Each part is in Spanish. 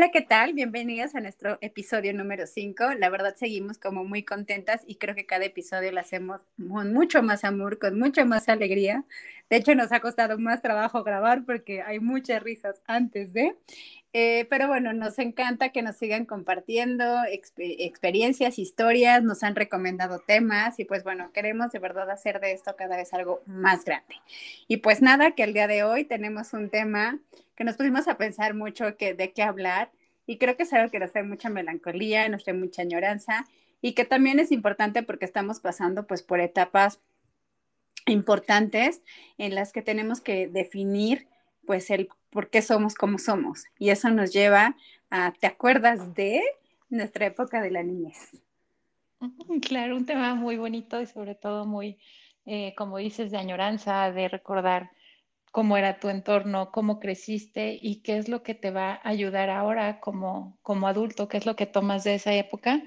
Hola, ¿qué tal? Bienvenidos a nuestro episodio número 5. La verdad seguimos como muy contentas y creo que cada episodio lo hacemos con mucho más amor, con mucha más alegría. De hecho, nos ha costado más trabajo grabar porque hay muchas risas antes de. Eh, pero bueno, nos encanta que nos sigan compartiendo experiencias, historias, nos han recomendado temas y pues bueno, queremos de verdad hacer de esto cada vez algo más grande. Y pues nada, que el día de hoy tenemos un tema que nos pusimos a pensar mucho que, de qué hablar y creo que es algo que nos trae mucha melancolía, nos trae mucha añoranza y que también es importante porque estamos pasando pues por etapas importantes en las que tenemos que definir pues el por qué somos como somos y eso nos lleva a, ¿te acuerdas de nuestra época de la niñez? Claro, un tema muy bonito y sobre todo muy, eh, como dices, de añoranza, de recordar cómo era tu entorno, cómo creciste y qué es lo que te va a ayudar ahora como, como adulto, qué es lo que tomas de esa época.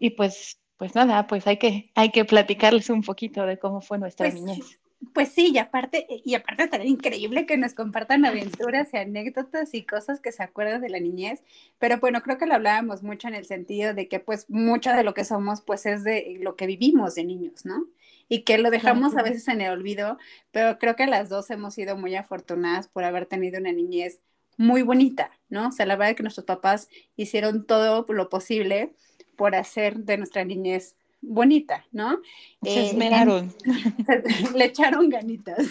Y pues, pues nada, pues hay que, hay que platicarles un poquito de cómo fue nuestra pues, niñez. Pues sí, y aparte, y aparte estaría increíble que nos compartan aventuras y anécdotas y cosas que se acuerdan de la niñez, pero bueno, creo que lo hablábamos mucho en el sentido de que pues mucho de lo que somos pues es de lo que vivimos de niños, ¿no? y que lo dejamos a veces en el olvido, pero creo que las dos hemos sido muy afortunadas por haber tenido una niñez muy bonita, ¿no? O sea, la verdad es que nuestros papás hicieron todo lo posible por hacer de nuestra niñez bonita, ¿no? Se eh, esmeraron. le echaron ganitas.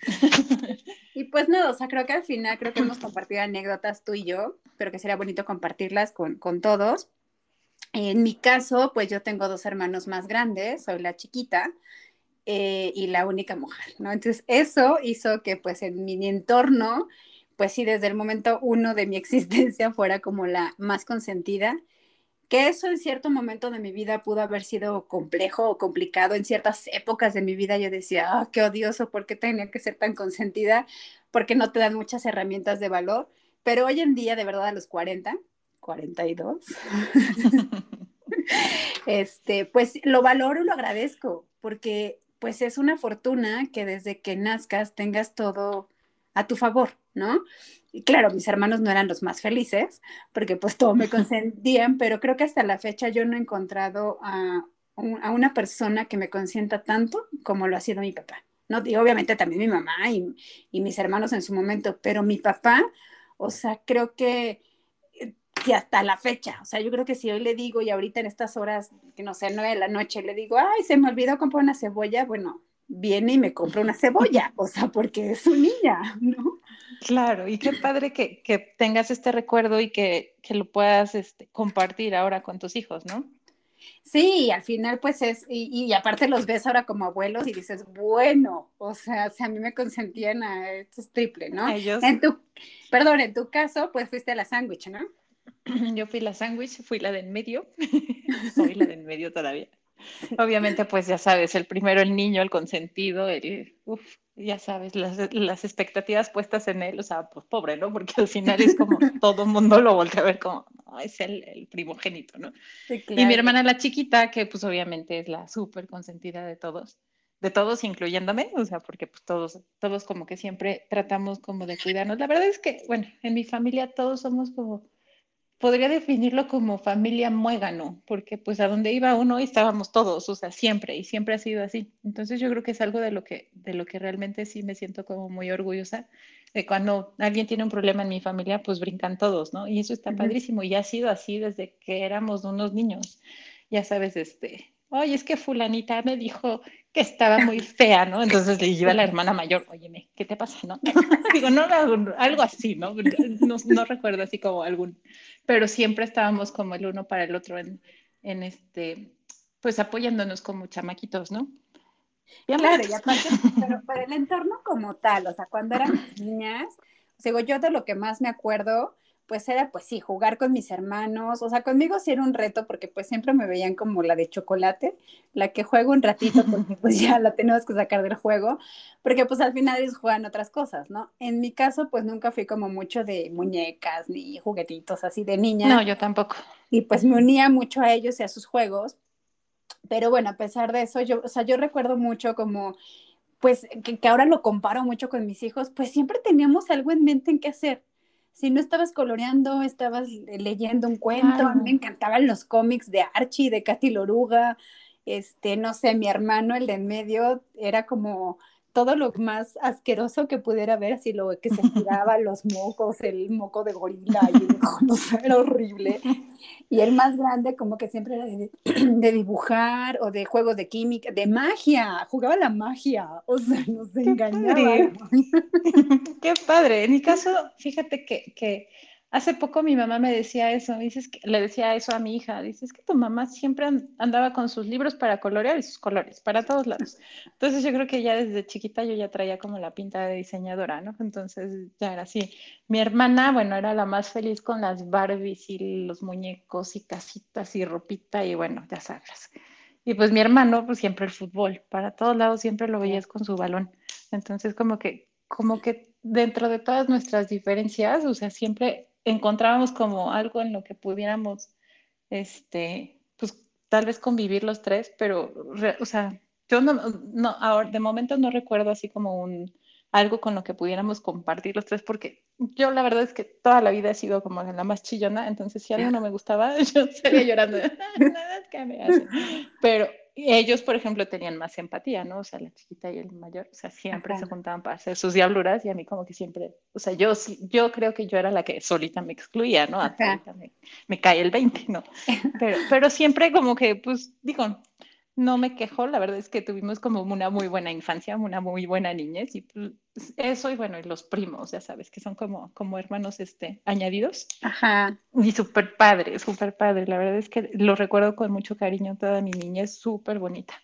y pues no, o sea, creo que al final creo que hemos compartido anécdotas tú y yo, pero que sería bonito compartirlas con, con todos. En mi caso, pues yo tengo dos hermanos más grandes, soy la chiquita eh, y la única mujer, ¿no? Entonces, eso hizo que pues en mi entorno, pues sí, desde el momento uno de mi existencia fuera como la más consentida, que eso en cierto momento de mi vida pudo haber sido complejo o complicado. En ciertas épocas de mi vida yo decía, ah, qué odioso, ¿por qué tenía que ser tan consentida? Porque no te dan muchas herramientas de valor. Pero hoy en día, de verdad, a los 40, 42. este, pues lo valoro y lo agradezco, porque pues es una fortuna que desde que nazcas tengas todo a tu favor, ¿no? Y claro, mis hermanos no eran los más felices, porque pues todo me consentían, pero creo que hasta la fecha yo no he encontrado a, a una persona que me consienta tanto como lo ha sido mi papá. ¿no? Obviamente también mi mamá y, y mis hermanos en su momento, pero mi papá, o sea, creo que y hasta la fecha. O sea, yo creo que si hoy le digo y ahorita en estas horas, que no sé, nueve de la noche, le digo, ay, se me olvidó comprar una cebolla, bueno, viene y me compra una cebolla, o sea, porque es su niña, ¿no? Claro, y qué padre que, que tengas este recuerdo y que, que lo puedas este, compartir ahora con tus hijos, ¿no? Sí, al final pues es, y, y, aparte los ves ahora como abuelos y dices, bueno, o sea, si a mí me consentían a esto es triple, ¿no? Ellos. En tu, perdón, en tu caso pues fuiste a la sándwich, ¿no? Yo fui la sándwich, fui la de en medio, soy la de en medio todavía. Obviamente, pues ya sabes, el primero el niño, el consentido, el, uf, ya sabes, las, las, expectativas puestas en él, o sea, pues pobre, ¿no? Porque al final es como todo el mundo lo voltea a ver como, es el, el primogénito, ¿no? Sí, claro. Y mi hermana la chiquita, que pues obviamente es la súper consentida de todos, de todos incluyéndome, o sea, porque pues todos, todos como que siempre tratamos como de cuidarnos. La verdad es que, bueno, en mi familia todos somos como podría definirlo como familia muégano, porque pues a donde iba uno estábamos todos, o sea, siempre, y siempre ha sido así. Entonces yo creo que es algo de lo que, de lo que realmente sí me siento como muy orgullosa, de cuando alguien tiene un problema en mi familia, pues brincan todos, ¿no? Y eso está padrísimo, y ha sido así desde que éramos unos niños. Ya sabes, este, oye, es que fulanita me dijo que estaba muy fea, ¿no? Entonces le lleva a la hermana mayor, óyeme, ¿qué te pasa, no? Digo, no, algo así, ¿no? ¿no? ¿no? recuerdo así como algún, pero siempre estábamos como el uno para el otro en, en este, pues apoyándonos como chamaquitos, ¿no? Claro, y aparte, pero, pero el entorno como tal, o sea, cuando éramos niñas, digo, yo de lo que más me acuerdo, pues era pues sí, jugar con mis hermanos, o sea, conmigo sí era un reto porque pues siempre me veían como la de chocolate, la que juego un ratito porque pues ya la tenemos que sacar del juego, porque pues al final ellos juegan otras cosas, ¿no? En mi caso pues nunca fui como mucho de muñecas ni juguetitos así de niña. No, yo tampoco. Y pues me unía mucho a ellos y a sus juegos, pero bueno, a pesar de eso, yo, o sea, yo recuerdo mucho como pues que, que ahora lo comparo mucho con mis hijos, pues siempre teníamos algo en mente en qué hacer si no estabas coloreando, estabas leyendo un cuento, a mí me encantaban los cómics de Archie, de Katy Loruga, este, no sé, mi hermano, el de en medio, era como todo lo más asqueroso que pudiera ver, así lo que se giraba, los mocos, el moco de gorila, y, no sé, era horrible. Y el más grande como que siempre era de, de, dibujar o de juegos de química, de magia, jugaba la magia, o sea, nos engañaba. Qué padre. En mi caso, fíjate que, que Hace poco mi mamá me decía eso, dices que, le decía eso a mi hija, dices que tu mamá siempre andaba con sus libros para colorear y sus colores, para todos lados. Entonces yo creo que ya desde chiquita yo ya traía como la pinta de diseñadora, ¿no? Entonces ya era así. Mi hermana, bueno, era la más feliz con las Barbies y los muñecos y casitas y ropita y bueno, ya sabes. Y pues mi hermano, pues siempre el fútbol, para todos lados siempre lo veías con su balón. Entonces como que, como que dentro de todas nuestras diferencias, o sea, siempre encontrábamos como algo en lo que pudiéramos, este, pues tal vez convivir los tres, pero, o sea, yo no, no, ahora, de momento no recuerdo así como un, algo con lo que pudiéramos compartir los tres, porque yo la verdad es que toda la vida he sido como la más chillona, entonces si algo no me gustaba, yo salía llorando, nada que me hacen. Pero ellos, por ejemplo, tenían más empatía, ¿no? O sea, la chiquita y el mayor, o sea, siempre se juntaban para hacer sus diabluras y a mí como que siempre, o sea, yo yo creo que yo era la que solita me excluía, ¿no? A me, me, cae el 20, ¿no? Pero, pero siempre como que, pues, digo, no me quejo, la verdad es que tuvimos como una muy buena infancia, una muy buena niñez y pues, eso y bueno, y los primos, ya sabes, que son como, como hermanos este, añadidos. Ajá. Y súper padre, súper padre, la verdad es que lo recuerdo con mucho cariño toda mi niñez, súper bonita.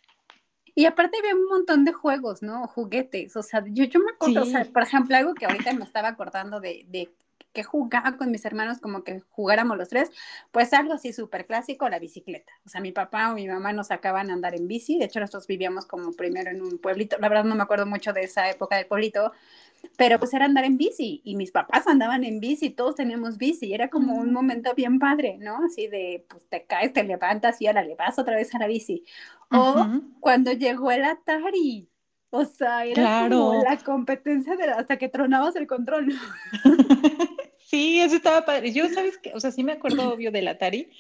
Y aparte había un montón de juegos, ¿no? Juguetes, o sea, yo, yo me acuerdo, o sea, por ejemplo, algo que ahorita me estaba acordando de, de que jugaba con mis hermanos como que jugáramos los tres, pues algo así súper clásico, la bicicleta. O sea, mi papá o mi mamá nos sacaban a andar en bici, de hecho nosotros vivíamos como primero en un pueblito, la verdad no me acuerdo mucho de esa época del pueblito, pero pues era andar en bici y mis papás andaban en bici, todos teníamos bici, era como un momento bien padre, ¿no? Así de, pues te caes, te levantas y ahora le vas otra vez a la bici. O cuando llegó el Atari, o sea, era como la competencia de hasta que tronabas el control. sí, eso estaba padre. Yo, ¿sabes qué? O sea, sí me acuerdo, obvio, del Atari.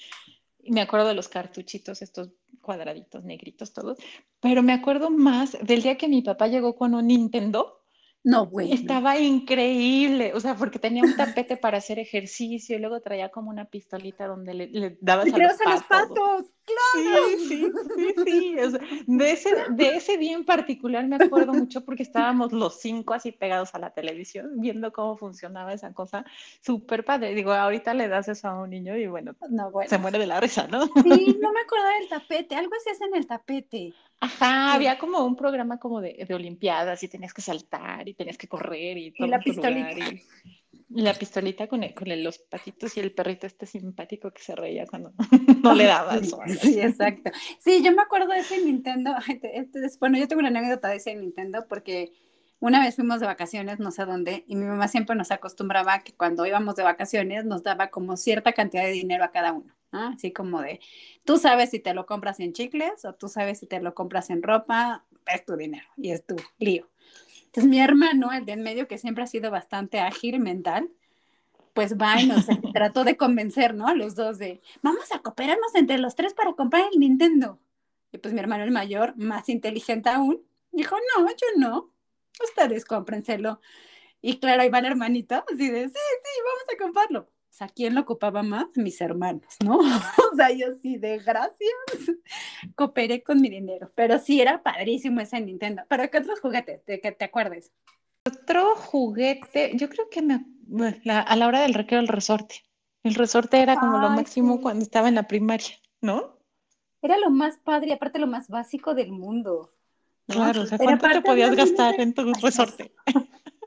Y me acuerdo de los cartuchitos, estos cuadraditos negritos todos. Pero me acuerdo más del día que mi papá llegó con un Nintendo no, güey. Estaba increíble, o sea, porque tenía un tapete para hacer ejercicio y luego traía como una pistolita donde le, le dabas a, los, a los patos. ¡Claro! Sí, sí, sí, sí. O sea, de, ese, de ese día en particular me acuerdo mucho porque estábamos los cinco así pegados a la televisión viendo cómo funcionaba esa cosa. Súper padre. Digo, ahorita le das eso a un niño y bueno, se muere de la risa, ¿no? Sí, no me acuerdo del tapete. Algo se hace en el tapete. Ajá, había como un programa como de, de, olimpiadas y tenías que saltar y tenías que correr y todo. Y la pistolita. y, la pistolita con, con los patitos y el perrito este simpático que se reía cuando no le dabas. Sí, exacto. Sí, yo me acuerdo de ese Nintendo. Bueno, yo tengo una anécdota de ese Nintendo porque una vez fuimos de vacaciones, no sé dónde, y mi mamá siempre nos acostumbraba que cuando íbamos de vacaciones nos daba como cierta cantidad de dinero a cada uno, Así como de, tú sabes si te lo compras en chicles o tú sabes si te lo compras en ropa, es tu dinero y es tu lío. Entonces mi hermano, el de en medio, que siempre ha sido bastante ágil mental, pues va y nos trató de convencer, ¿no? A los dos de, vamos a cooperarnos entre los tres para comprar el Nintendo. Y pues mi hermano el mayor, más inteligente aún, dijo, no, yo no, ustedes cómprenselo. Y claro, ahí va la hermanita, así de, sí, sí, vamos a comprarlo. O sea, ¿quién lo ocupaba más? Mis hermanos, ¿no? o sea, yo sí, de gracias, cooperé con mi dinero. Pero sí, era padrísimo ese Nintendo. ¿Pero qué otros juguetes? De que te acuerdes. Otro juguete, yo creo que me, a la hora del recreo, el resorte. El resorte era como lo máximo cuando estaba en la primaria, ¿no? Era lo más padre aparte lo más básico del mundo. Claro, o sea, ¿cuánto te podías gastar en tu resorte?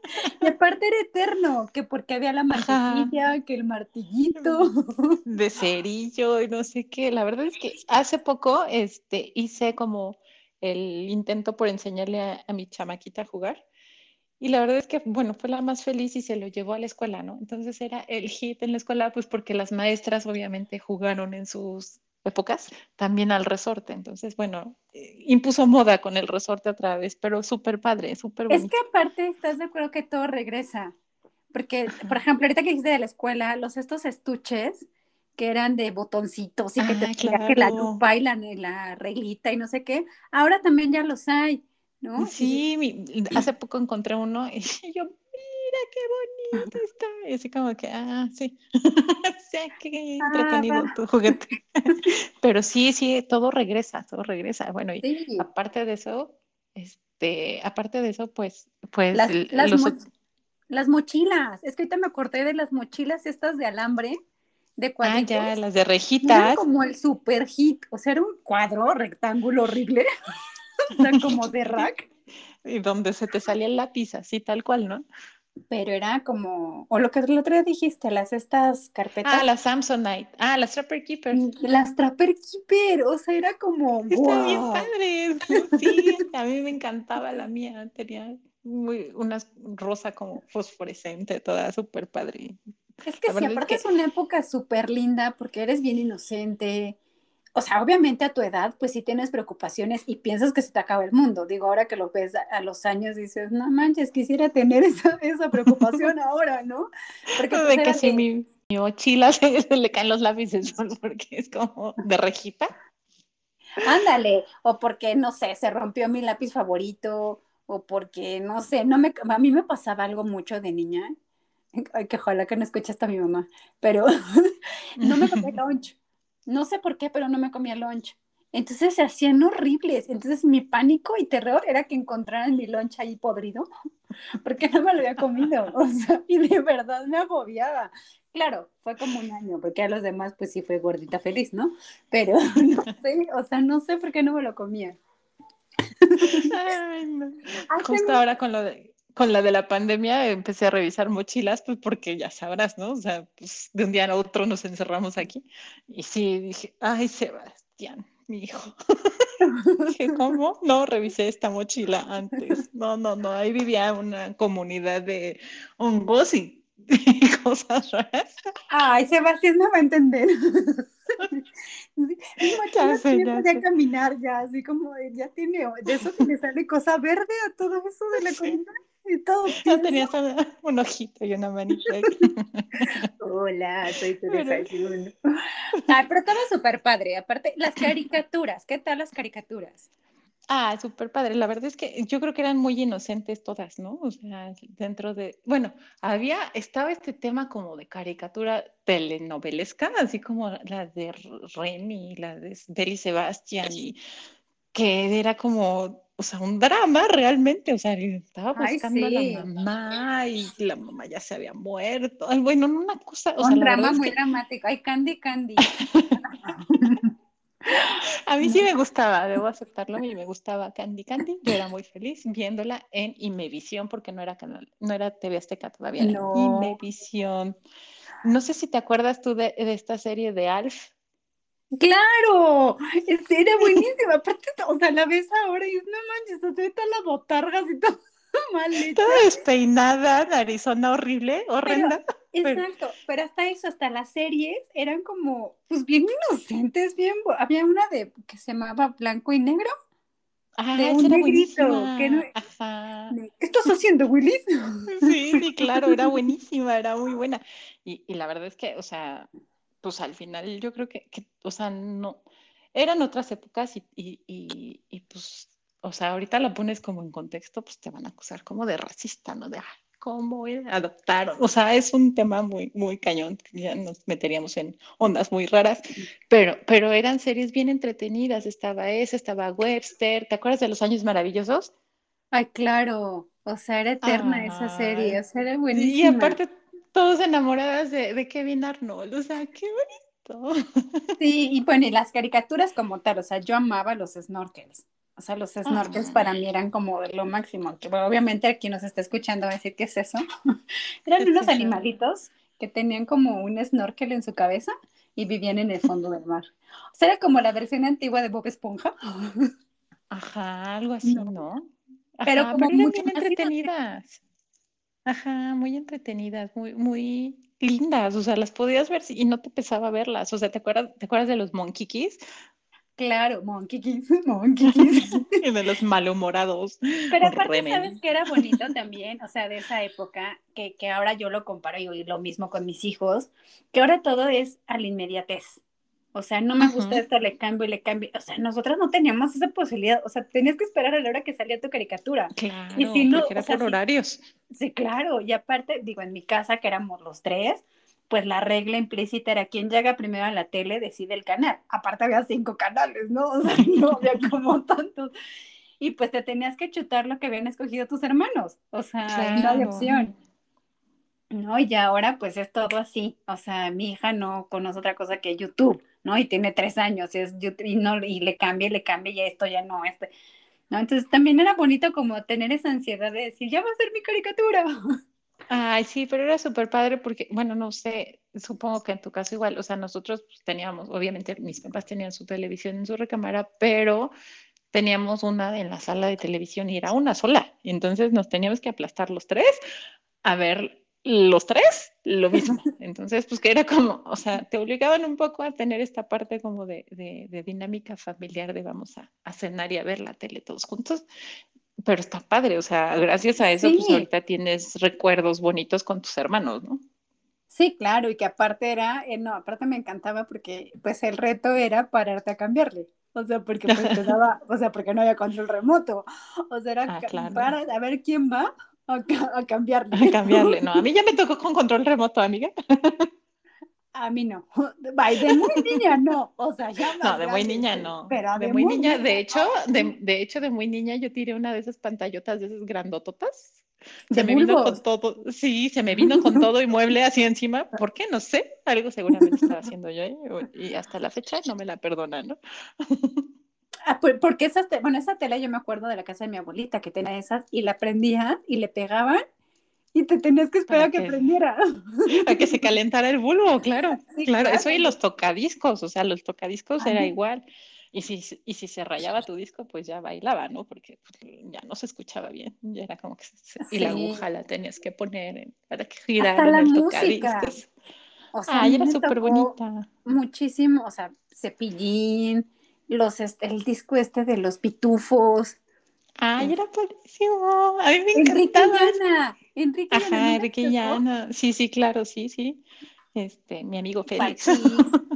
Y aparte era eterno, que porque había la mantequilla, que el martillito. De cerillo y no sé qué. La verdad es que hace poco este, hice como el intento por enseñarle a, a mi chamaquita a jugar. Y la verdad es que, bueno, fue la más feliz y se lo llevó a la escuela, ¿no? Entonces era el hit en la escuela, pues porque las maestras obviamente jugaron en sus épocas también al resorte. Entonces, bueno, eh, impuso moda con el resorte otra vez, pero súper padre, súper bonito. Es que aparte estás de acuerdo que todo regresa. Porque, por ejemplo, ahorita que dijiste de la escuela, los estos estuches que eran de botoncitos y que te ah, que la lupa y la, la reglita y no sé qué, ahora también ya los hay, ¿no? Sí, hace poco encontré uno y yo, mira qué bonito está. Y así como que, ah, sí, sí, qué ah, entretenido tu juguete. Pero sí, sí, todo regresa, todo regresa. Bueno, y aparte de eso, este, aparte de eso, pues, pues las, las, mochilas. Es que ahorita me acordé de las mochilas estas de alambre. De cuadritos. Ah, ya, las de rejitas. Era como el super hit, o sea, era un cuadro rectángulo horrible, o sea, como de rack. Y donde se te salía el lápiz, así tal cual, ¿no? Pero era como, o lo que el otro día dijiste, las estas carpetas. Ah, las Samsonite, ah, las Trapper Keeper. Mm, las Trapper Keeper, o sea, era como, Está bien padre, sí, a mí me encantaba la mía, tenía muy, una rosa como fosforescente, toda súper padre. Es que sí, aparte es, es una época súper linda porque eres bien inocente, o sea, obviamente a tu edad, pues sí tienes preocupaciones y piensas que se te acaba el mundo. Digo, ahora que lo ves a, los años, dices, no manches, quisiera tener esa, esa preocupación ahora, ¿no? Porque pues, de que si mi, mochila se, le caen los lápices porque es como de rejita. Ándale, o porque, no sé, se rompió mi lápiz favorito, o porque, no sé, no me, a mí me pasaba algo mucho de niña, ay, que ojalá que no escuche hasta mi mamá, pero no me comía lunch no sé por qué, pero no me comía lunch. Entonces se hacían horribles. Entonces mi pánico y terror era que encontraran mi lunch ahí podrido, porque no me lo había comido. O sea, y de verdad me agobiaba. Claro, fue como un año, porque a los demás pues sí fue gordita feliz, ¿no? Pero no sé, o sea, no sé por qué no me lo comía. Ay, no. Justo ahora con lo de con la de la pandemia empecé a revisar mochilas, pues porque ya sabrás, ¿no? O sea, pues de un día a otro nos encerramos aquí. Y sí, dije, ay, Sebastián, mi hijo. dije, ¿cómo? No, revisé esta mochila antes. No, no, no, ahí vivía una comunidad de hongos y, cosas raras. Ay, Sebastián no va a entender. Ya sé, ya podía caminar ya, así como ya tiene, de eso que le sale cosa verde a todo eso de la comunidad. Y todo. Ya tenías un ojito y una manita. Hola, soy tu desayuno. Ah, pero estaba súper padre. Aparte, las caricaturas. ¿Qué tal las caricaturas? Ah, súper padre. La verdad es que yo creo que eran muy inocentes todas, ¿no? O sea, dentro de, bueno, había, estaba este tema como de caricatura telenovelesca, así como la de Remy, la de Beli Sebastián, y que era como o sea, un drama realmente, o sea, estaba buscando a la mamá y la mamá ya se había muerto. Ay, bueno, una cosa. O un drama muy dramático. Ay, Candy, Candy. a mí sí me gustaba, debo aceptarlo, a mí me gustaba Candy Candy. Yo era muy feliz viéndola en Imevisión, porque no era canal, no era TV Azteca todavía, no. Imevisión. No sé si te acuerdas tú de, de esta serie de Alf. Claro, era buenísima. Aparte, o sea, la ves ahora y no manches, o sea, todas las botargas y todo mal hecho. Toda despeinada, narizona horrible, horrenda. exacto, pero hasta eso, hasta las series eran como, pues bien inocentes, bien. Había una de que se llamaba Blanco y Negro. Ah, de un negrito. Que no... ¿Qué estás haciendo, Willis? Sí, sí, claro, era buenísima, era muy buena. Y, y la verdad es que, o sea, pues al final yo creo que, o sea, no, eran otras épocas y, y, y, pues, o sea, ahorita lo pones como en contexto, pues te van a acusar como de racista, ¿no? De, ¿cómo adoptaron? O sea, es un tema muy, muy cañón, ya nos meteríamos en ondas muy raras, pero, pero eran series bien entretenidas, estaba esa, estaba Webster, ¿te acuerdas de Los Años Maravillosos? Ay, claro, o sea, era eterna esa serie, o sea, era buenísima. Y aparte todos enamoradas de, Kevin Arnold, o sea, qué bonito. Sí, y bueno, y las caricaturas como tal, o sea, yo amaba los snorkels. O sea, los snorkels para mí eran como lo máximo. Que obviamente aquí nos está escuchando va a decir, ¿qué es eso? eran unos animalitos que tenían como un snorkel en su cabeza y vivían en el fondo del mar. O sea, era como la versión antigua de Bob Esponja. Ajá, algo así, ¿no? pero como muy entretenidas. Ajá, muy entretenidas, muy, muy lindas, o sea, las podías ver y no te pesaba verlas. O sea, ¿te acuerdas, ¿te acuerdas de los monkeys? Claro, monkeys, monkeys. y de los malhumorados. Pero aparte, ¿sabes que era bonito también? O sea, de esa época, que, que ahora yo lo comparo y lo mismo con mis hijos, que ahora todo es a la inmediatez. O sea, no me gusta esto, le cambio y le cambio. O sea, nosotros no teníamos esa posibilidad. O sea, tenías que esperar a la hora que salía tu caricatura. Claro, y si no, era por horarios. Sí, claro. Y aparte, digo, en mi casa, que éramos los tres, pues la regla implícita era quien llega primero a la tele decide el canal. Aparte había cinco canales, ¿no? O sea, no había como tantos. Y pues te tenías que chutar lo que habían escogido tus hermanos. O sea, no había opción. No, y ahora pues es todo así. O sea, mi hija no conoce otra cosa que YouTube. ¿no? Y tiene tres años y, es, y, no, y le cambia, le cambia y esto ya no, este, ¿no? Entonces también era bonito como tener esa ansiedad de decir, ya va a ser mi caricatura. Ay, sí, pero era súper padre porque, bueno, no sé, supongo que en tu caso igual, o sea, nosotros pues, teníamos, obviamente mis papás tenían su televisión en su recámara, pero teníamos una en la sala de televisión y era una sola. Entonces nos teníamos que aplastar los tres a ver los tres lo mismo. Entonces, pues que era como, o sea, te obligaban un poco a tener esta parte como de, de, dinámica familiar de vamos a, a, cenar y a ver la tele todos juntos. Pero está padre, o sea, gracias a eso, pues ahorita tienes recuerdos bonitos con tus hermanos, ¿no? Sí, claro, y que aparte era, eh, no, aparte me encantaba porque pues el reto era pararte a cambiarle. O sea, porque pues, o sea, porque no había control remoto. O sea, era ah, para a ver quién va a, cambiarle. A cambiarle, no. A mí ya me tocó con control remoto, amiga. A mí no. De muy niña no. O sea, ya No, de muy niña no. Pero de, muy, niña, de hecho, de, de, hecho, de muy niña yo tiré una de esas pantallotas de esas grandototas. Se me vino con todo, sí, se me vino con todo y mueble así encima. ¿Por qué? No sé. Algo seguramente estaba haciendo yo y hasta la fecha no me la perdonan, ¿no? Ah, porque esas, bueno, esa tela yo me acuerdo de la casa de mi abuelita que tenía esas y la prendía y le pegaban y te tenías que esperar a que, prendiera. A que se calentara el bulbo, claro, claro, Eso y los tocadiscos, o sea, los tocadiscos era igual. Y si, y si se rayaba tu disco, pues ya bailaba, ¿no? Porque pues, ya no se escuchaba bien. Ya era como que. y la aguja la tenías que poner para que girara el tocadiscos. O sea, Ay, era súper bonita. Muchísimo, o sea, cepillín, los, este, el disco este de los pitufos. Ay, era buenísimo. A mí me encantaba. Enrique Ajá, Enrique Llana. Sí, sí, claro, sí, sí. Este, mi amigo Félix.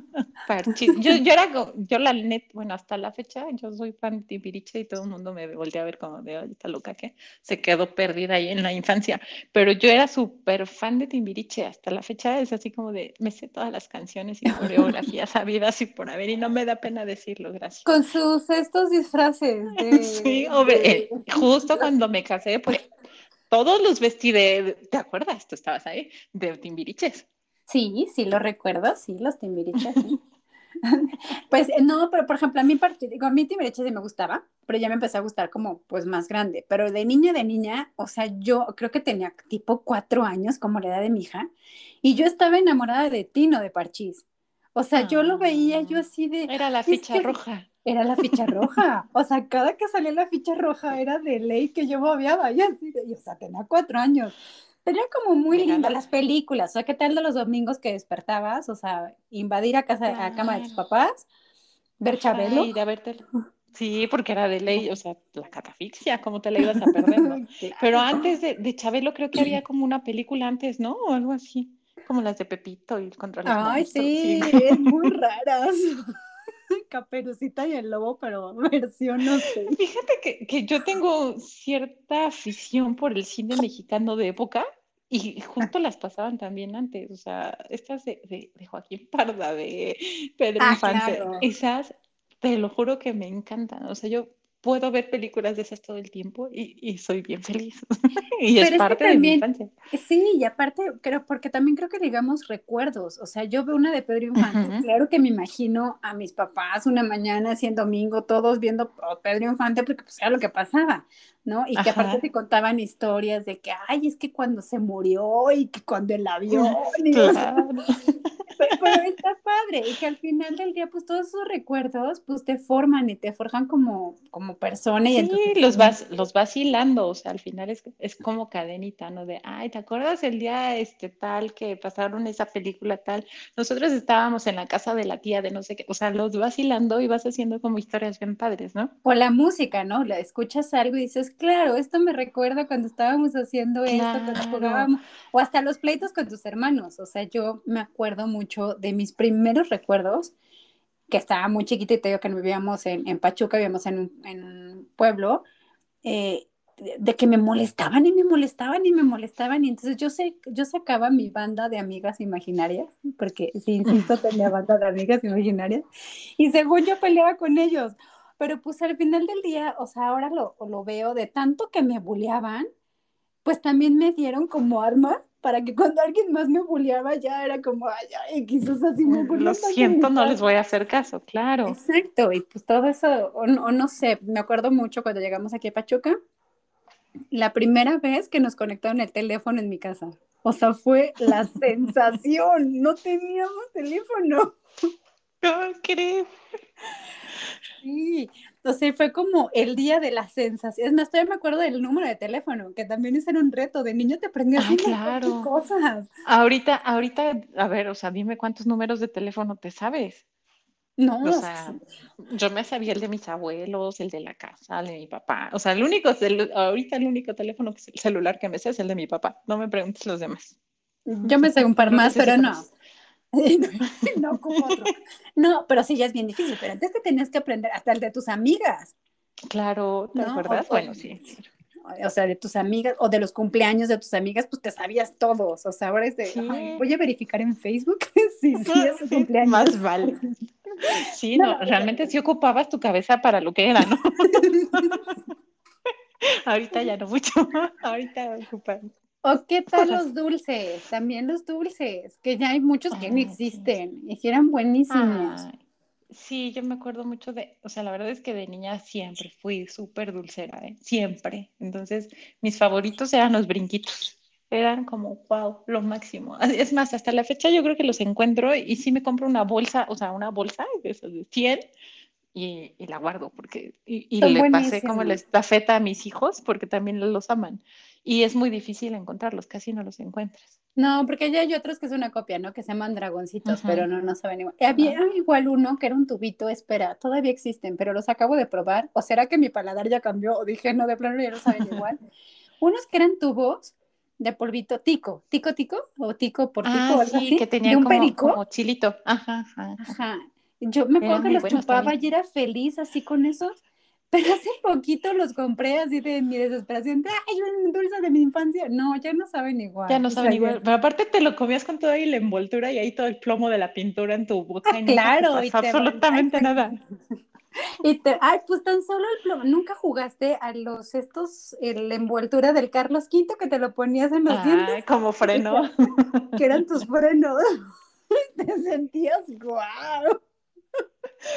Yo, yo era, yo la net, bueno, hasta la fecha, yo soy fan de Timbiriche y todo el mundo me voltea a ver como de, está loca que se quedó perdida ahí en la infancia. Pero yo era súper fan de Timbiriche, hasta la fecha es así como de, me sé todas las canciones y coreografías sabidas y por haber, y no me da pena decirlo, gracias. Con sus estos disfraces. sí, eh, justo cuando me casé, pues todos los vestí de, ¿te acuerdas? Tú estabas ahí, de Timbiriches. Sí, sí lo recuerdo, sí, los Timbiriches, sí. pues no, pero por ejemplo, a mí, digo, a mí Timbiriche sí me gustaba, pero ya me empezó a gustar como pues más grande. Pero de niña, de niña, o sea, yo creo que tenía tipo cuatro años, como la edad de mi hija, y yo estaba enamorada de Tino de Parchís. O sea, yo lo veía yo ah, así de... Era la ficha roja. Era la ficha roja. O sea, cada que salía la ficha roja era de ley que yo babeaba. Y así de, o sea, tenía cuatro años. Tenía como muy lindas las películas, o sea, ¿qué tal de los domingos que despertabas? O sea, invadir a casa, a cama de tus papás, ver Chabelo. Ir a verte. Sí, porque era de ley, o sea, la catafixia, ¿cómo te la ibas a perder? Pero antes de, de, Chabelo creo que había como una película antes, ¿no? O algo así, como las de Pepito y contra los Ay, sí, es muy raras. Caperucita y el lobo, pero versión no sé. Fíjate que, que, yo tengo cierta afición por el cine mexicano de época y justo las pasaban también antes, o sea, estas de, de, Joaquín Parda, de Pedro ah, Infante, esas, te lo juro que me encantan, o sea, yo puedo ver películas de esas todo el tiempo y, soy bien feliz. y es parte de mi infancia. Sí, y aparte, creo, porque también creo que digamos recuerdos. O sea, yo veo una de Pedro Infante, claro que me imagino a mis papás una mañana, así en domingo, todos viendo Pedro Infante, porque pues era lo que pasaba, ¿no? Y que aparte te contaban historias de que, ay, es que cuando se murió y que cuando el avión. Y claro. Pero, está padre y que al final del día, pues todos esos recuerdos, pues te forman y te forjan como, como persona. Y sí, los vas, los vas hilando, o sea, al final es, es como cadenita, ¿no? De, ay, ¿te acuerdas el día este tal que pasaron esa película tal? Nosotros estábamos en la casa de la tía de no sé qué, o sea, los vas hilando y vas haciendo como historias bien padres, ¿no? O la música, ¿no? La escuchas algo y dices, claro, esto me recuerda cuando estábamos haciendo esto, cuando jugábamos, o hasta los pleitos con tus hermanos, o sea, yo me acuerdo mucho de mis primeros recuerdos, que estaba muy chiquita y te digo que vivíamos en, en Pachuca, vivíamos en un, en un pueblo, eh, de, que me molestaban y me molestaban y me molestaban. Y entonces yo, sé, yo sacaba mi banda de amigas imaginarias, porque si insisto, tenía banda de amigas imaginarias, y según yo peleaba con ellos. Pero pues al final del día, o sea, ahora lo, lo veo de tanto que me bulleaban, pues también me dieron como armas para que cuando alguien más me bulleaba ya era como, ay, ay, quizás así me. Lo siento, no les voy a hacer caso, claro. Exacto, y pues todo eso, o no, sé, me acuerdo mucho cuando llegamos aquí a Pachuca, la primera vez que nos conectaron el teléfono en mi casa. O sea, fue la sensación, no teníamos teléfono. No creo. Sí, entonces fue como el día de las sensaciones. No estoy me acuerdo del número de teléfono, que también es un reto. De niño te aprendías ah, claro. cosas. Ahorita, ahorita, a ver, o sea, dime cuántos números de teléfono te sabes. No. O sea, yo me sabía el de mis abuelos, el de la casa, el de mi papá. O sea, el único, ahorita el único teléfono celular que me sé es el de mi papá. No me preguntes los demás. Yo me sé un par más, pero no. no como otro. No, pero sí, ya es bien difícil, pero antes te tenías que aprender hasta el de tus amigas. Claro, ¿te acuerdas? bueno, sí. O sea, de tus amigas o de los cumpleaños de tus amigas, pues te sabías todos. O sea, ahora es de, voy a verificar en Facebook si sí, es su cumpleaños. Más vale. Sí, no, realmente sí ocupabas tu cabeza para lo que era, ¿no? Ahorita ya no mucho, ahorita ocupan. ¿O qué tal los dulces? También los dulces, que ya hay muchos que no existen y que eran buenísimos. sí, yo me acuerdo mucho de, o sea, la verdad es que de niña siempre fui súper dulcera, ¿eh? Siempre. Entonces, mis favoritos eran los brinquitos. Eran como, wow, lo máximo. Es más, hasta la fecha yo creo que los encuentro y sí me compro una bolsa, o sea, una bolsa de esos de 100 y, la guardo porque, y, le pasé como la estafeta a mis hijos porque también los aman y es muy difícil encontrarlos, casi no los encuentras. No, porque ya hay otros que es una copia, ¿no? Que se llaman dragoncitos, pero no, no saben igual. Había igual uno que era un tubito, espera, todavía existen, pero los acabo de probar. ¿O será que mi paladar ya cambió? O dije, no, de plano ya no saben igual. Unos que eran tubos de polvito tico, tico, tico, o tico por tico, ah, algo sí, que tenían un como, perico. como chilito. Ajá, ajá. Yo me acuerdo que los chupaba y era feliz así con esos pero hace poquito los compré así de mi desesperación. ¡Ay, un dulce de mi infancia! No, ya no saben igual. Ya no saben igual. Pero aparte te lo comías con toda la envoltura y ahí todo el plomo de la pintura en tu boca. y claro. y absolutamente nada. Y te, ay, pues tan solo el plomo. ¿Nunca jugaste a los estos, la envoltura del Carlos V que te lo ponías en los ay, dientes? como freno. Que, eran tus frenos. te sentías guau.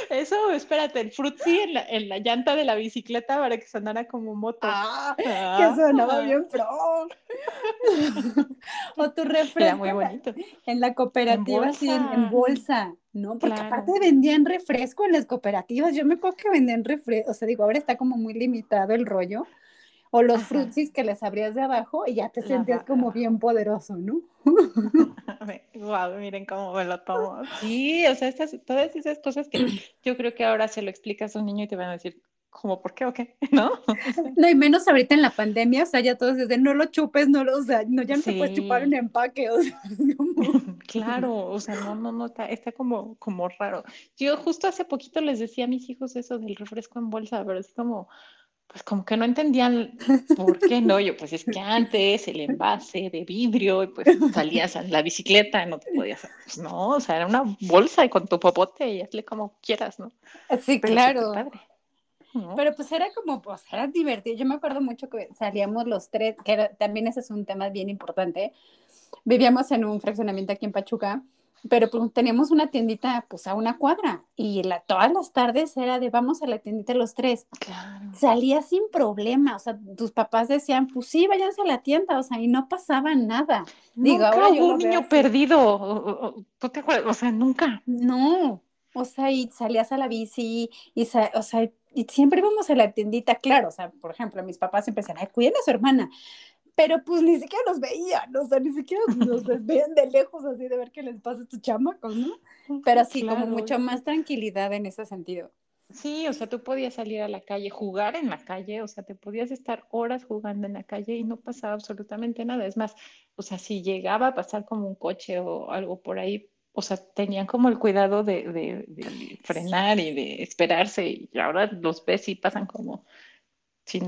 Eso, espérate, el frutzi en la, en la llanta de la bicicleta para que sonara como moto. Ah, que sonaba bien pro. o tu refresco. muy bonito. En la cooperativa, en sí, en, bolsa, ¿no? Porque aparte vendían refresco en las cooperativas. Yo me acuerdo que vendían refresco, o sea, digo, ahora está como muy limitado el rollo o los frutsis que les abrías de abajo y ya te sentías como bien poderoso, ¿no? wow, miren cómo me lo tomo. Sí, o sea, estas, todas esas cosas que yo creo que ahora se lo explicas a un niño y te van a decir, ¿cómo por qué o qué? ¿No? No, y menos ahorita en la pandemia, o sea, ya todos dicen, no lo chupes, no lo, o sea, no, ya no te puedes chupar un empaque, o sea, Claro, o sea, no, no, no, está, está como, como raro. Yo justo hace poquito les decía a mis hijos eso del refresco en bolsa, pero es como, pues como que no entendían por qué no. Yo, pues es que antes el envase de vidrio, pues salías a la bicicleta, no te podías, pues no, o sea, era una bolsa y con tu popote y hazle como quieras, ¿no? Sí, claro. Pero pues era como, pues era divertido. Yo me acuerdo mucho que salíamos los tres, que también ese es un tema bien importante. Vivíamos en un fraccionamiento aquí en Pachuca pero pues teníamos una tiendita pues a una cuadra y la, todas las tardes era de vamos a la tiendita los tres. Claro. Salía sin problema, o sea, tus papás decían, pues sí, váyanse a la tienda, o sea, y no pasaba nada. Digo, ahora yo un niño perdido, ¿tú te acuerdas? O sea, nunca. No, o sea, y salías a la bici y, o sea, y siempre íbamos a la tiendita, claro, o sea, por ejemplo, mis papás siempre decían, ay, cuiden a su hermana, pero pues ni siquiera nos veían, o sea, ni siquiera nos veían de lejos así de ver qué les pasa a tus chamacos, ¿no? Pero sí, como mucho más tranquilidad en ese sentido. Sí, o sea, tú podías salir a la calle, jugar en la calle, o sea, te podías estar horas jugando en la calle y no pasaba absolutamente nada. Es más, o sea, si llegaba a pasar como un coche o algo por ahí, o sea, tenían como el cuidado de, de frenar y de esperarse y ahora los ves y pasan como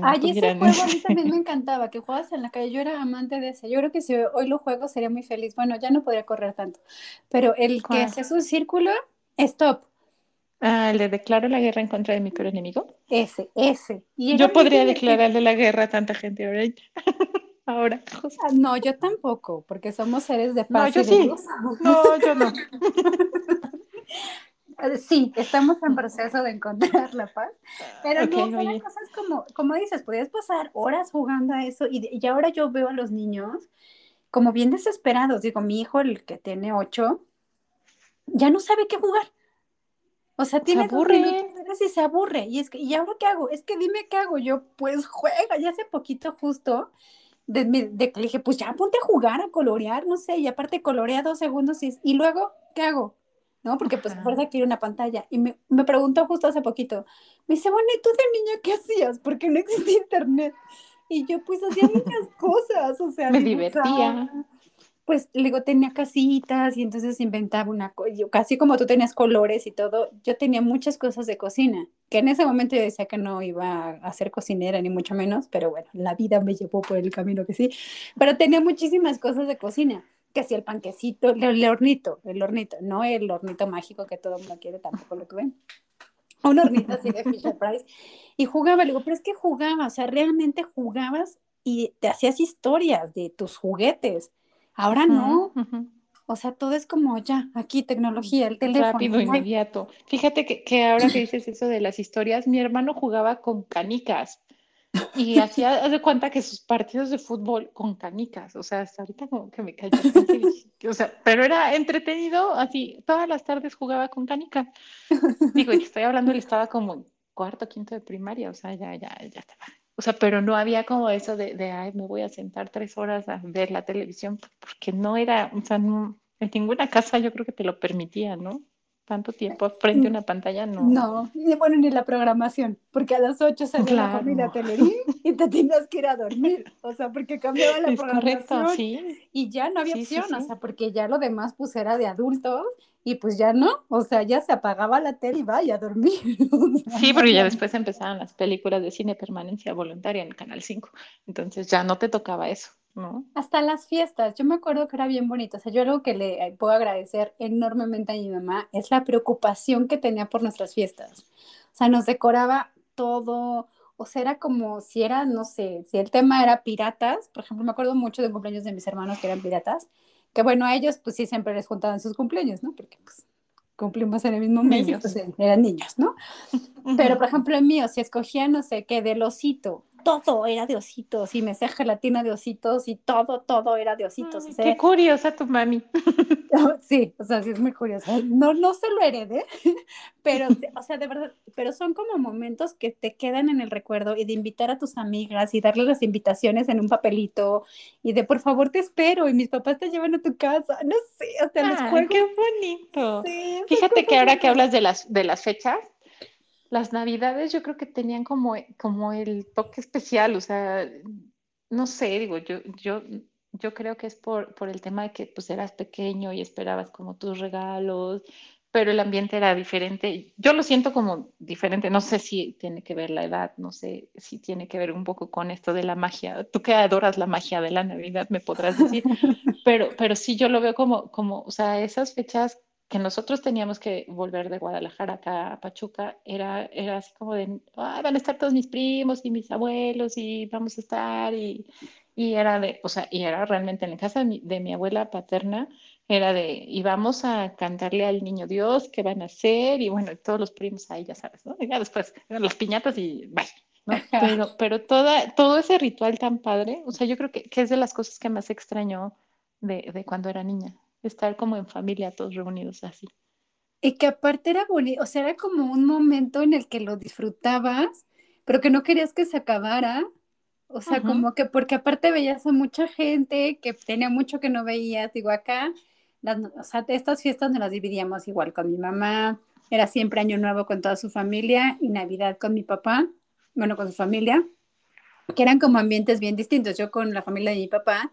Ay, ese juego a mí también me encantaba, que jugabas en la calle. Yo era amante de ese. Yo creo que si hoy lo juego sería muy feliz. Bueno, ya no podría correr tanto. Pero el que hace un círculo, stop. Ah, ¿le declaro la guerra en contra de mi peor enemigo? Ese, ese. yo podría declararle la guerra a tanta gente ahora. ahora. Ah, no, yo tampoco, porque somos seres de paz. No, yo sí. No, yo no. Eh, sí, estamos en proceso de encontrar la paz, pero no, son cosas como, como dices, podías pasar horas jugando a eso y, y, ahora yo veo a los niños como bien desesperados. Digo, mi hijo, el que tiene ocho, ya no sabe qué jugar. O sea, tiene se aburre. y se aburre. Y es que, ¿y ahora qué hago? Es que dime qué hago. Yo, pues juega. Ya hace poquito justo de, de, que le dije, pues ya ponte a jugar, a colorear, no sé. Y aparte colorea dos segundos y, y luego, ¿qué hago? ¿No? Porque pues fuerza quiere una pantalla. Y me, me, preguntó justo hace poquito, me dice, bueno, ¿y tú de niña qué hacías? Porque no existía internet. Y yo pues hacía muchas cosas, o sea, me divertía. Pues luego tenía casitas y entonces inventaba una cosa, casi como tú tenías colores y todo, yo tenía muchas cosas de cocina, que en ese momento yo decía que no iba a ser cocinera ni mucho menos, pero bueno, la vida me llevó por el camino que sí, pero tenía muchísimas cosas de cocina que si el panquecito, el, hornito, el hornito, no el hornito mágico que todo el mundo quiere, tampoco lo tuve. Un hornito así de Fisher Price. Y jugaba, le digo, pero es que jugaba, o sea, realmente jugabas y te hacías historias de tus juguetes. Ahora no. O sea, todo es como ya, aquí tecnología, el teléfono. Rápido, inmediato. Fíjate que, que ahora que dices eso de las historias, mi hermano jugaba con canicas y hacía de cuenta que sus partidos de fútbol con canicas, o sea, hasta ahorita como que me cayó, o sea, pero era entretenido, así, todas las tardes jugaba con canicas. Digo, y estoy hablando, él estaba como cuarto, quinto de primaria, o sea, ya, ya, ya estaba. O sea, pero no había como eso de, de, ay, me voy a sentar tres horas a ver la televisión, porque no era, o sea, no, en ninguna casa yo creo que te lo permitía, ¿no? Tanto tiempo frente a una pantalla, no. No, y bueno, ni la programación, porque a las 8 salía la familia Telerín y te tenías que ir a dormir, o sea, porque cambiaba la programación sí. y ya no había opción, o sea, porque ya lo demás pues era de adultos y pues ya no, o sea, ya se apagaba la tele y vaya a dormir. sí, porque ya después empezaban las películas de cine permanencia voluntaria en Canal 5, entonces ya no te tocaba eso. Hasta las fiestas, yo me acuerdo que era bien bonito, o sea, yo algo que le puedo agradecer enormemente a mi mamá es la preocupación que tenía por nuestras fiestas. O sea, nos decoraba todo, o sea, era como si era, no sé, si el tema era piratas, por ejemplo, me acuerdo mucho de cumpleaños de mis hermanos que eran piratas, que bueno, a ellos pues sí siempre les juntaban sus cumpleaños, ¿no? Porque pues cumplimos en el mismo mes, entonces eran niños, ¿no? Pero por ejemplo, el mío, si escogía, no sé qué, del osito, todo era de ositos y me hacía gelatina de ositos y todo, todo era de ositos. qué curiosa tu mami. sí, o sea, sí es muy curiosa. No, no se lo heredé, pero, o sea, de verdad, pero son como momentos que te quedan en el recuerdo y de invitar a tus amigas y darles las invitaciones en un papelito y de por favor te espero y mis papás te llevan a tu casa, no sé, hasta los juegos. Qué bonito. Fíjate que ahora que hablas de las, de las fechas, las navidades yo creo que tenían como, como el toque especial, o sea, no sé, digo, yo, yo, yo creo que es por, por el tema de que pues eras pequeño y esperabas como tus regalos, pero el ambiente era diferente. Yo lo siento como diferente, no sé si tiene que ver la edad, no sé si tiene que ver un poco con esto de la magia. Tú que adoras la magia de la Navidad, me podrás decir, pero, pero sí yo lo veo como, como, o sea, esas fechas que nosotros teníamos que volver de Guadalajara acá a Pachuca, era, era así como de, van a estar todos mis primos y mis abuelos y vamos a estar y, y era de, o sea, y era realmente en la casa de mi, de mi abuela paterna, era de, y vamos a cantarle al niño Dios qué van a hacer, y bueno, todos los primos ahí, ya sabes, ¿no? Y ya después, las piñatas y bye, ¿no? Pero, pero toda, todo ese ritual tan padre, o sea, yo creo que, que es de las cosas que más extrañó de, de cuando era niña estar como en familia todos reunidos así. Y que aparte era bonito, o sea, era como un momento en el que lo disfrutabas, pero que no querías que se acabara. O sea, como que, porque aparte veías a mucha gente que tenía mucho que no veías, digo, acá, las, o sea, estas fiestas nos las dividíamos igual con mi mamá, era siempre Año Nuevo con toda su familia y Navidad con mi papá, bueno, con su familia, que eran como ambientes bien distintos. Yo con la familia de mi papá,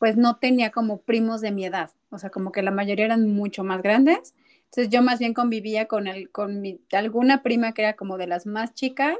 pues no tenía como primos de mi edad, o sea, como que la mayoría eran mucho más grandes. Entonces yo más bien convivía con, el, con mi, alguna prima que era como de las más chicas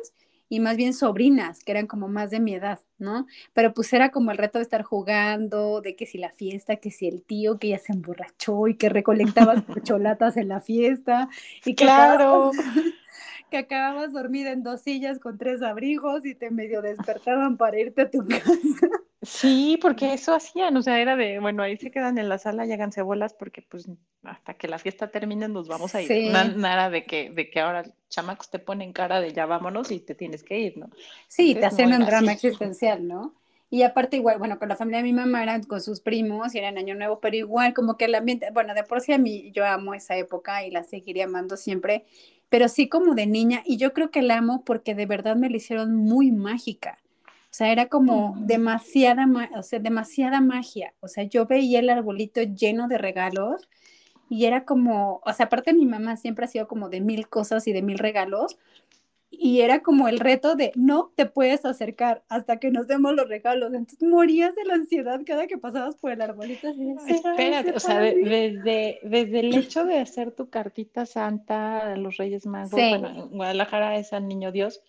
y más bien sobrinas, que eran como más de mi edad, ¿no? Pero pues era como el reto de estar jugando, de que si la fiesta, que si el tío que ya se emborrachó y que recolectabas cholatas en la fiesta. Y claro. que acababas dormida en dos sillas con tres abrigos y te medio despertaban para irte a tu casa. Sí, porque eso hacían, o sea, era de, bueno, ahí se quedan en la sala y háganse bolas porque pues hasta que la fiesta termine nos vamos a ir. Nada de que, de que ahora chamacos te ponen cara de ya vámonos y te tienes que ir, ¿no? Sí, te hacen un drama existencial, ¿no? Y aparte igual, bueno, con la familia de mi mamá eran con sus primos y era en Año Nuevo, pero igual como que el ambiente, bueno, de por sí a mí yo amo esa época y la seguiría amando siempre, pero sí como de niña y yo creo que la amo porque de verdad me la hicieron muy mágica. O sea, era como demasiada, o sea, demasiada magia. O sea, yo veía el arbolito lleno de regalos y era como, o sea, aparte mi mamá siempre ha sido como de mil cosas y de mil regalos. Y era como el reto de no te puedes acercar hasta que nos demos los regalos. Entonces morías de la ansiedad cada que pasabas por el arbolito. Espérate, o sea, desde, desde el hecho de hacer tu cartita santa a los Reyes Magos, bueno, en Guadalajara es al Niño Dios,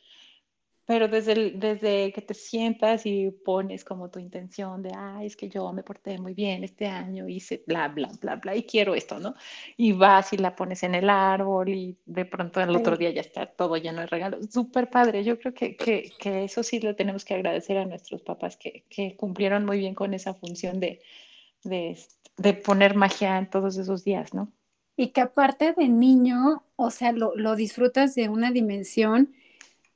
pero desde, desde que te sientas y pones como tu intención de, ay, es que yo me porté muy bien este año, hice bla, bla, bla, bla, y quiero esto, ¿no? Y vas y la pones en el árbol y de pronto el otro día ya está todo lleno de regalos. Súper padre. Yo creo que, que, que, eso sí lo tenemos que agradecer a nuestros papás que, que cumplieron muy bien con esa función de, de, de poner magia en todos esos días, ¿no? Y que aparte de niño, o sea, lo, lo disfrutas de una dimensión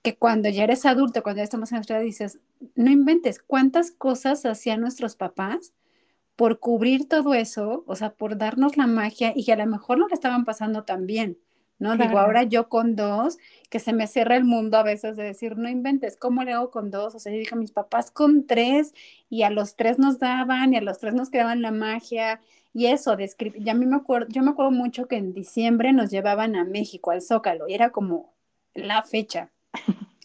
que cuando ya eres adulto, cuando ya estamos en nuestra edad, dices, no inventes, ¿cuántas cosas hacían nuestros papás por cubrir todo eso? O sea, por darnos la magia y que a lo mejor no le estaban pasando tan bien, ¿no? Digo, ahora yo con dos, que se me cierra el mundo a veces de decir, no inventes, ¿cómo le hago con dos? O sea, yo dije, mis papás con tres y a los tres nos daban y a los tres nos quedaban la magia. Y eso, de ya a mí me acuerdo, yo me acuerdo mucho que en diciembre nos llevaban a México, al Zócalo, y era como la fecha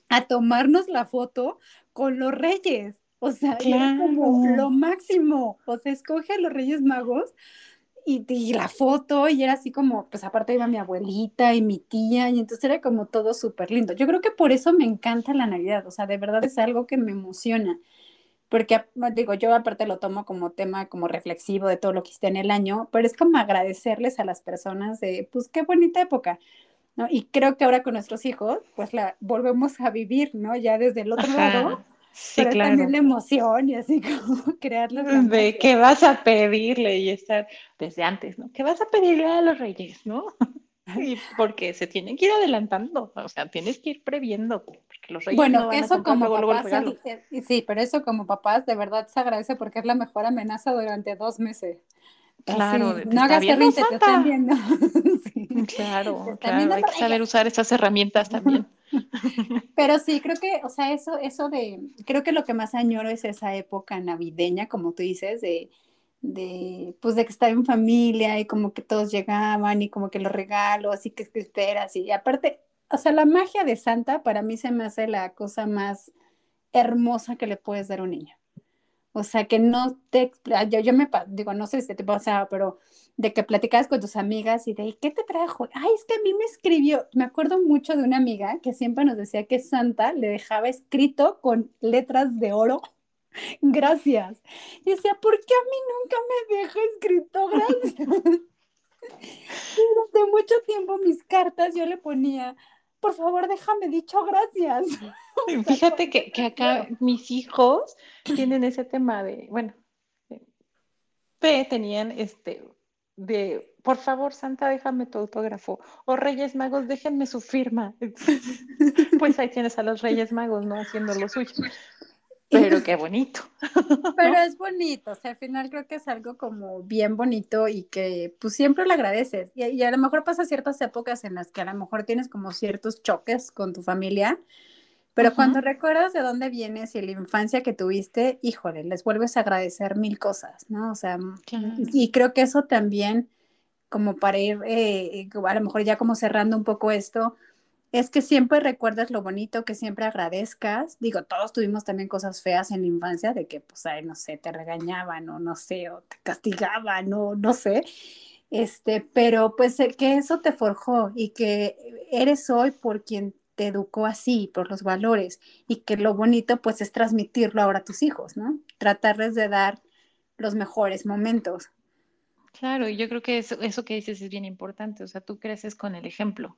a tomarnos la foto con los reyes. O sea, era como lo máximo. O sea, escoge a los Reyes Magos y, y, la foto, y era así como, pues aparte iba mi abuelita y mi tía, y entonces era como todo súper lindo. Yo creo que por eso me encanta la Navidad, o sea, de verdad es algo que me emociona, porque digo, yo aparte lo tomo como tema como reflexivo de todo lo que hiciste en el año, pero es como agradecerles a las personas de, pues qué bonita época. Y creo que ahora con nuestros hijos, pues la volvemos a vivir, ¿no? Ya desde el otro lado. Sí, pero también la emoción y así como crearlo. De qué vas a pedirle y estar desde antes, ¿no? ¿Qué vas a pedirle a los reyes, no? Y porque se tienen que ir adelantando, o sea, tienes que ir previendo, porque los reyes bueno, no van eso como papás, sí, pero eso como papás de verdad se agradece porque es la mejor amenaza durante dos meses. Claro, no hagas berrinche, te están viendo. Claro, claro, hay que saber usar esas herramientas también. Pero sí, creo que, o sea, eso, eso de, creo que lo que más añoro es esa época navideña, como tú dices, de, de, pues de que estar en familia y como que todos llegaban y como que los regalos y que te esperas y aparte, o sea, la magia de Santa para mí se me hace la cosa más hermosa que le puedes dar a un niño. O sea, que no te, yo, yo me, digo, no sé si te pasaba, pero de que platicabas con tus amigas y de, ¿qué te trajo? Ay, es que a mí me escribió, me acuerdo mucho de una amiga que siempre nos decía que Santa le dejaba escrito con letras de oro, gracias. Y decía, ¿por qué a mí nunca me deja escrito gracias? durante mucho tiempo mis cartas yo le ponía, por favor, déjame dicho gracias. Fíjate que, que acá mis hijos tienen ese tema de, bueno, P tenían este, de, por favor, Santa, déjame tu autógrafo. O Reyes Magos, déjenme su firma. pues ahí tienes a los Reyes Magos, ¿no? Haciendo lo suyo. Pero qué bonito. Pero es bonito, o sea, al final creo que es algo como bien bonito y que pues siempre lo agradeces. Y, y, a lo mejor pasa ciertas épocas en las que a lo mejor tienes como ciertos choques con tu familia, pero cuando recuerdas de dónde vienes y la infancia que tuviste, híjole, les vuelves a agradecer mil cosas, ¿no? O sea, y creo que eso también, como para ir, eh, a lo mejor ya como cerrando un poco esto, es que siempre recuerdas lo bonito, que siempre agradezcas. Digo, todos tuvimos también cosas feas en la infancia, de que, pues, ay, no sé, te regañaban o no sé, o te castigaban o no sé. Este, pero pues que eso te forjó y que eres hoy por quien te educó así, por los valores, y que lo bonito pues es transmitirlo ahora a tus hijos, ¿no? Tratarles de dar los mejores momentos. Claro, y yo creo que eso, eso que dices es bien importante, o sea, tú creces con el ejemplo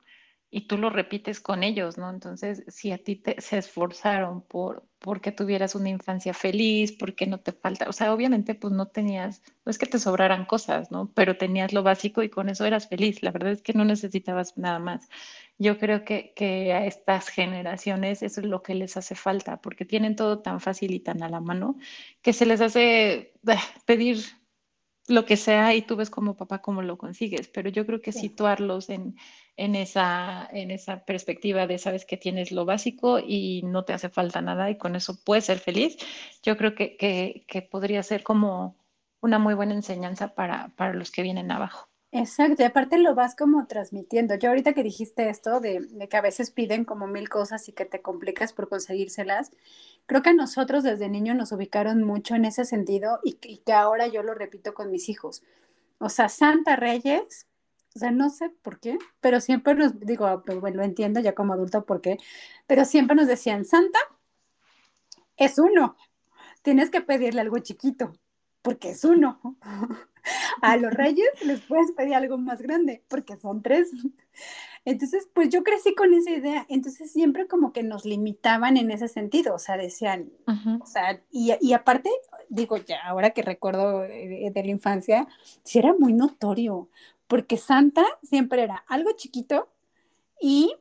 y tú lo repites con ellos, ¿no? Entonces, si a ti te, se esforzaron por porque tuvieras una infancia feliz, porque no te falta, o sea, obviamente pues no tenías, no es que te sobraran cosas, ¿no? Pero tenías lo básico y con eso eras feliz. La verdad es que no necesitabas nada más. Yo creo que, que a estas generaciones eso es lo que les hace falta, porque tienen todo tan fácil y tan a la mano que se les hace eh, pedir lo que sea y tú ves como papá cómo lo consigues, pero yo creo que situarlos en, en, esa, en esa perspectiva de sabes que tienes lo básico y no te hace falta nada y con eso puedes ser feliz, yo creo que, que, que podría ser como una muy buena enseñanza para, para los que vienen abajo. Exacto, y aparte lo vas como transmitiendo. Yo ahorita que dijiste esto de, que a veces piden como mil cosas y que te complicas por conseguírselas, creo que nosotros desde niño nos ubicaron mucho en ese sentido y, que ahora yo lo repito con mis hijos. O sea, Santa Reyes, o sea, no sé por qué, pero siempre nos, digo, pues bueno, lo entiendo ya como adulto por qué, pero siempre nos decían, Santa es uno, tienes que pedirle algo chiquito, porque es uno. A los reyes les puedes pedir algo más grande, porque son tres. Entonces, pues yo crecí con esa idea. Entonces, siempre como que nos limitaban en ese sentido. O sea, decían, o sea, y, y, aparte, digo, ya ahora que recuerdo de, de la infancia, sí era muy notorio, porque Santa siempre era algo chiquito y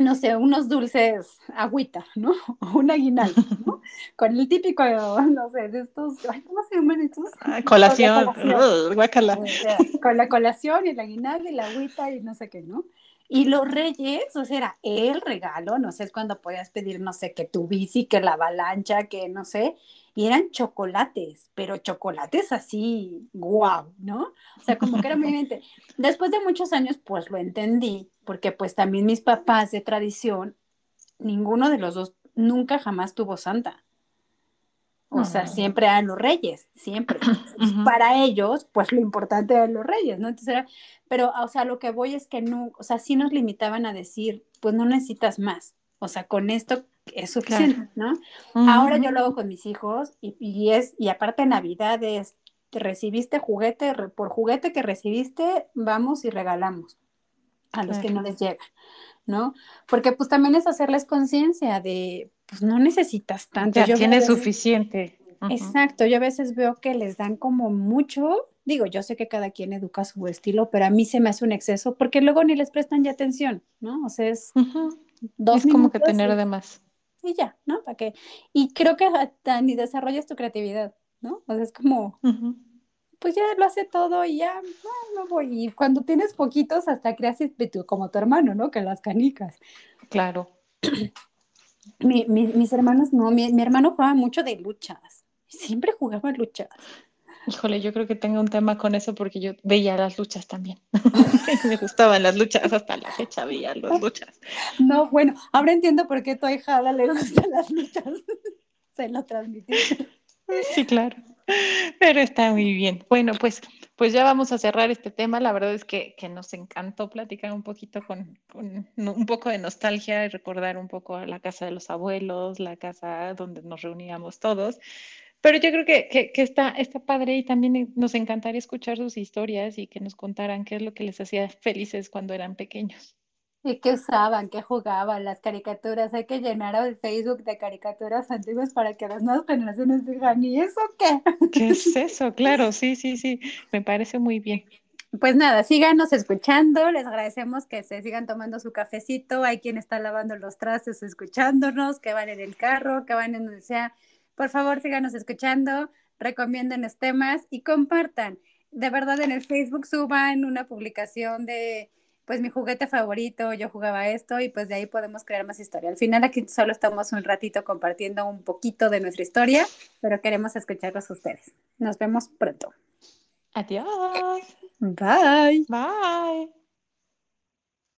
no sé, unos dulces agüita, ¿no? O un aguinaldo, ¿no? Con el típico, no sé, de estos, ¿cómo se llaman estos? Ah, colación, colación. Uh, con la colación el aguinaldo y la agüita y no sé qué, ¿no? Y los reyes, o sea, era el regalo, no sé, es cuando podías pedir, no sé, que tu bici, que la avalancha, que no sé, y eran chocolates, pero chocolates así, guau, ¿no? O sea, como que era muy bien. Después de muchos años, pues lo entendí, porque pues también mis papás de tradición, ninguno de los dos nunca jamás tuvo santa. O sea, siempre eran los reyes, siempre. Para ellos, pues lo importante eran los reyes, ¿no? Entonces era, pero, o sea, lo que voy es que no, o sea, sí nos limitaban a decir, pues no necesitas más. O sea, con esto es suficiente, ¿no? Ahora yo lo hago con mis hijos y, y, es, y aparte Navidad es, recibiste juguete, por juguete que recibiste, vamos y regalamos a los que no les llega, ¿no? Porque pues también es hacerles conciencia de, pues no necesitas tanto. Ya tienes suficiente. Exacto, yo a veces veo que les dan como mucho, digo, yo sé que cada quien educa su estilo, pero a mí se me hace un exceso porque luego ni les prestan ya atención, ¿no? O sea, es dos Es como que tener de más. Y ya, ¿no? ¿Para qué? Y creo que ni desarrollas tu creatividad, ¿no? O sea, es como, pues ya lo hace todo y ya, no, no voy. Y cuando tienes poquitos, hasta creas como tu hermano, ¿no? Que las canicas. Claro. Mi, mi, mis hermanos no, mi, mi, hermano jugaba mucho de luchas, siempre jugaba luchas. Híjole, yo creo que tengo un tema con eso porque yo veía las luchas también. Me gustaban las luchas, hasta la fecha veía las luchas. No, bueno, ahora entiendo por qué tu hijada le gustan las luchas. Se lo transmití. Sí, claro. Pero está muy bien. Bueno, pues, pues ya vamos a cerrar este tema. La verdad es que, que nos encantó platicar un poquito con, un poco de nostalgia y recordar un poco la casa de los abuelos, la casa donde nos reuníamos todos. Pero yo creo que, que, que, está, está padre y también nos encantaría escuchar sus historias y que nos contaran qué es lo que les hacía felices cuando eran pequeños. ¿Y qué usaban? ¿Qué jugaban? Las caricaturas. Hay que llenar el Facebook de caricaturas antiguas para que las nuevas generaciones digan, ¿y eso qué? ¿Qué es eso? Claro, sí, sí, sí. Me parece muy bien. Pues nada, síganos escuchando. Les agradecemos que se sigan tomando su cafecito. Hay quien está lavando los trastes escuchándonos, que van en el carro, que van en donde sea. Por favor, síganos escuchando, recomienden los temas y compartan. De verdad, en el Facebook suban una publicación de pues mi juguete favorito, yo jugaba esto y pues de ahí podemos crear más historia. Al final aquí solo estamos un ratito compartiendo un poquito de nuestra historia, pero queremos escucharlos a ustedes. Nos vemos pronto. Adiós. Bye. Bye.